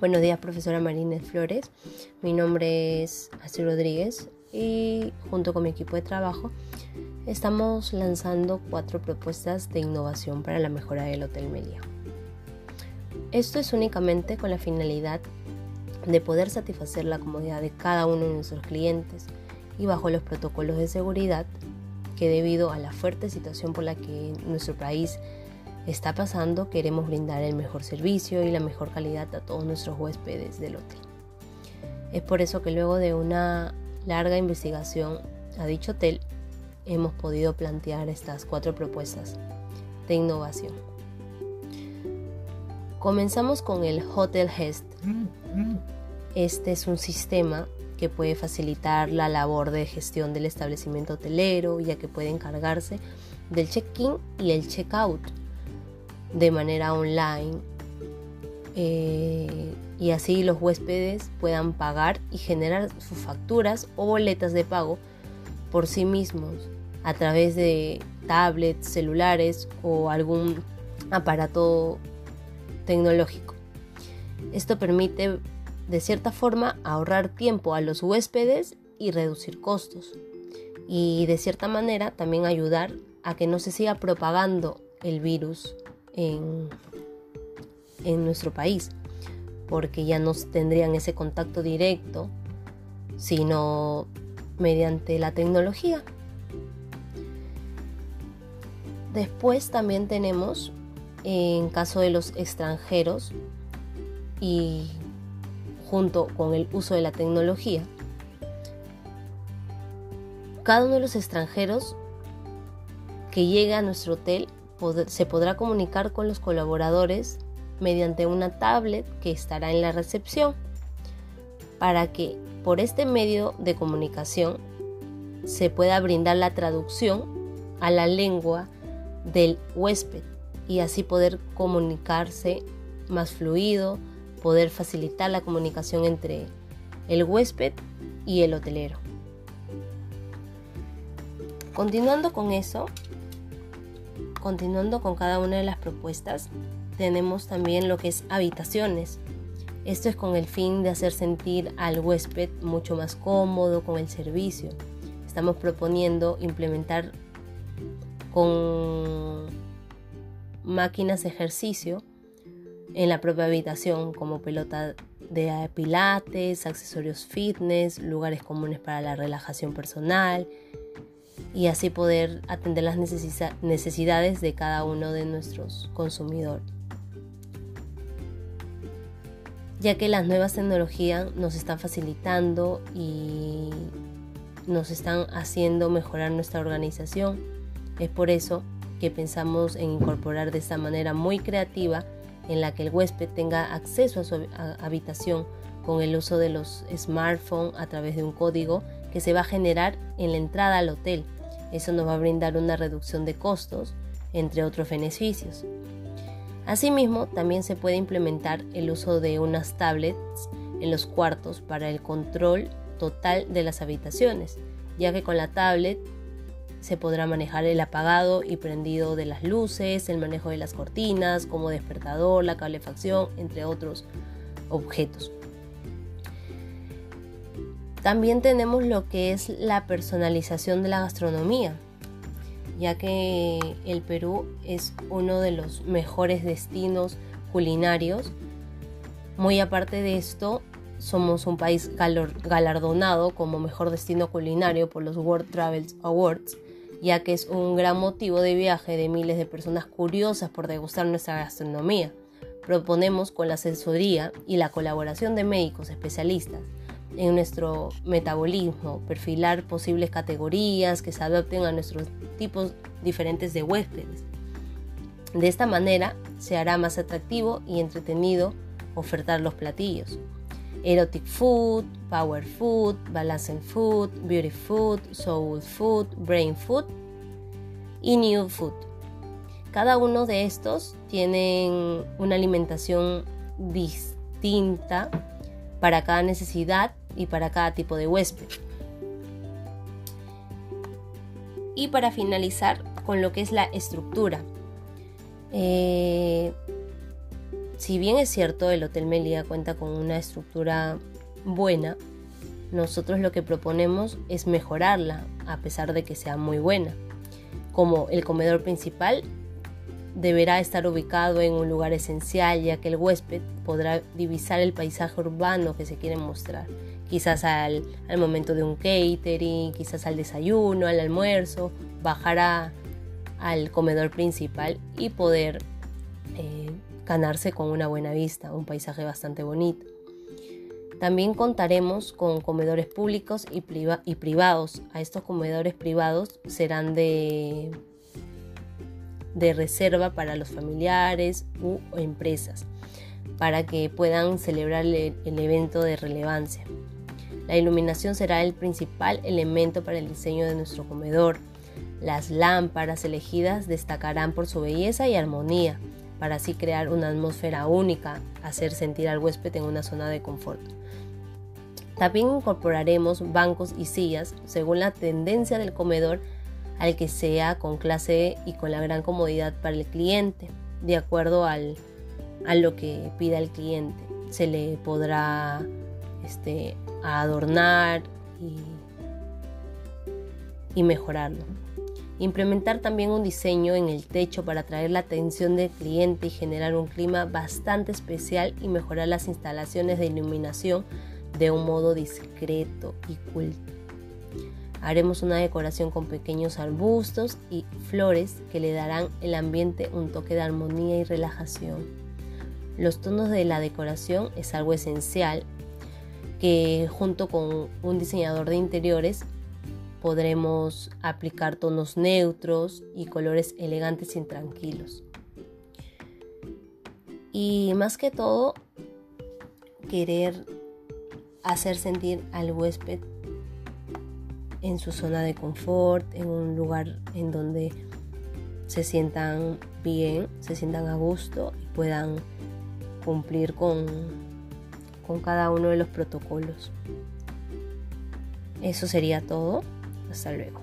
Buenos días, profesora Marínez Flores. Mi nombre es Astrid Rodríguez y junto con mi equipo de trabajo estamos lanzando cuatro propuestas de innovación para la mejora del Hotel Meliá. Esto es únicamente con la finalidad de poder satisfacer la comodidad de cada uno de nuestros clientes y bajo los protocolos de seguridad que debido a la fuerte situación por la que nuestro país está pasando, queremos brindar el mejor servicio y la mejor calidad a todos nuestros huéspedes del hotel. Es por eso que luego de una larga investigación a dicho hotel, hemos podido plantear estas cuatro propuestas de innovación. Comenzamos con el Hotel Hest. Este es un sistema que puede facilitar la labor de gestión del establecimiento hotelero, ya que puede encargarse del check-in y el check-out de manera online eh, y así los huéspedes puedan pagar y generar sus facturas o boletas de pago por sí mismos a través de tablets, celulares o algún aparato tecnológico. Esto permite de cierta forma ahorrar tiempo a los huéspedes y reducir costos. Y de cierta manera también ayudar a que no se siga propagando el virus en, nuestro país, porque ya no tendrían ese contacto directo, sino mediante la tecnología. Después también tenemos, en caso de los extranjeros, y junto con el uso de la tecnología, cada uno de los extranjeros que llega a nuestro hotel se podrá comunicar con los colaboradores mediante una tablet que estará en la recepción para que por este medio de comunicación se pueda brindar la traducción a la lengua del huésped y así poder comunicarse más fluido, poder facilitar la comunicación entre el huésped y el hotelero. Continuando con eso, continuando con cada una de las propuestas, tenemos también lo que es habitaciones. Esto es con el fin de hacer sentir al huésped mucho más cómodo con el servicio. Estamos proponiendo implementar con máquinas de ejercicio en la propia habitación como pelota de pilates, accesorios fitness, lugares comunes para la relajación personal, y así poder atender las necesidades de cada uno de nuestros consumidores. Ya que las nuevas tecnologías nos están facilitando y nos están haciendo mejorar nuestra organización, es por eso que pensamos en incorporar de esta manera muy creativa en la que el huésped tenga acceso a su habitación con el uso de los smartphones a través de un código que se va a generar en la entrada al hotel eso nos va a brindar una reducción de costos, entre otros beneficios. Asimismo, también se puede implementar el uso de unas tablets en los cuartos para el control total de las habitaciones, ya que con la tablet se podrá manejar el apagado y prendido de las luces, el manejo de las cortinas, como despertador, la calefacción, entre otros objetos. También tenemos lo que es la personalización de la gastronomía, ya que el Perú es uno de los mejores destinos culinarios. Muy aparte de esto, somos un país galardonado como mejor destino culinario por los World Travel Awards, ya que es un gran motivo de viaje de miles de personas curiosas por degustar nuestra gastronomía. Proponemos con la asesoría y la colaboración de médicos especialistas en nuestro metabolismo, perfilar posibles categorías que se adapten a nuestros tipos diferentes de huéspedes. De esta manera se hará más atractivo y entretenido ofertar los platillos. Erotic food, power food, balanced food, beauty food, soul food, brain food y new food. Cada uno de estos tienen una alimentación distinta para cada necesidad y para cada tipo de huésped. Y para finalizar con lo que es la estructura. Eh, si bien es cierto el Hotel Melía cuenta con una estructura buena, nosotros lo que proponemos es mejorarla a pesar de que sea muy buena. Como el comedor principal deberá estar ubicado en un lugar esencial ya que el huésped podrá divisar el paisaje urbano que se quiere mostrar. Quizás al, momento de un catering, quizás al desayuno, al almuerzo, bajará al comedor principal y poder eh, ganarse con una buena vista, un paisaje bastante bonito. También contaremos con comedores públicos y, y privados. A estos comedores privados serán de, de reserva para los familiares u empresas, para que puedan celebrar el evento de relevancia. La iluminación será el principal elemento para el diseño de nuestro comedor. Las lámparas elegidas destacarán por su belleza y armonía, para así crear una atmósfera única, hacer sentir al huésped en una zona de confort. También incorporaremos bancos y sillas según la tendencia del comedor al que sea con clase y con la gran comodidad para el cliente, de acuerdo al, a lo que pida el cliente. Se le podrá este, adornar y, y mejorarlo. Implementar también un diseño en el techo para atraer la atención del cliente y generar un clima bastante especial y mejorar las instalaciones de iluminación de un modo discreto y culto. Haremos una decoración con pequeños arbustos y flores que le darán al ambiente un toque de armonía y relajación. Los tonos de la decoración es algo esencial que junto con un diseñador de interiores podremos aplicar tonos neutros y colores elegantes y tranquilos. Y más que todo, querer hacer sentir al huésped en su zona de confort, en un lugar en donde se sientan bien, se sientan a gusto y puedan cumplir con, con cada uno de los protocolos. Eso sería todo. Hasta luego.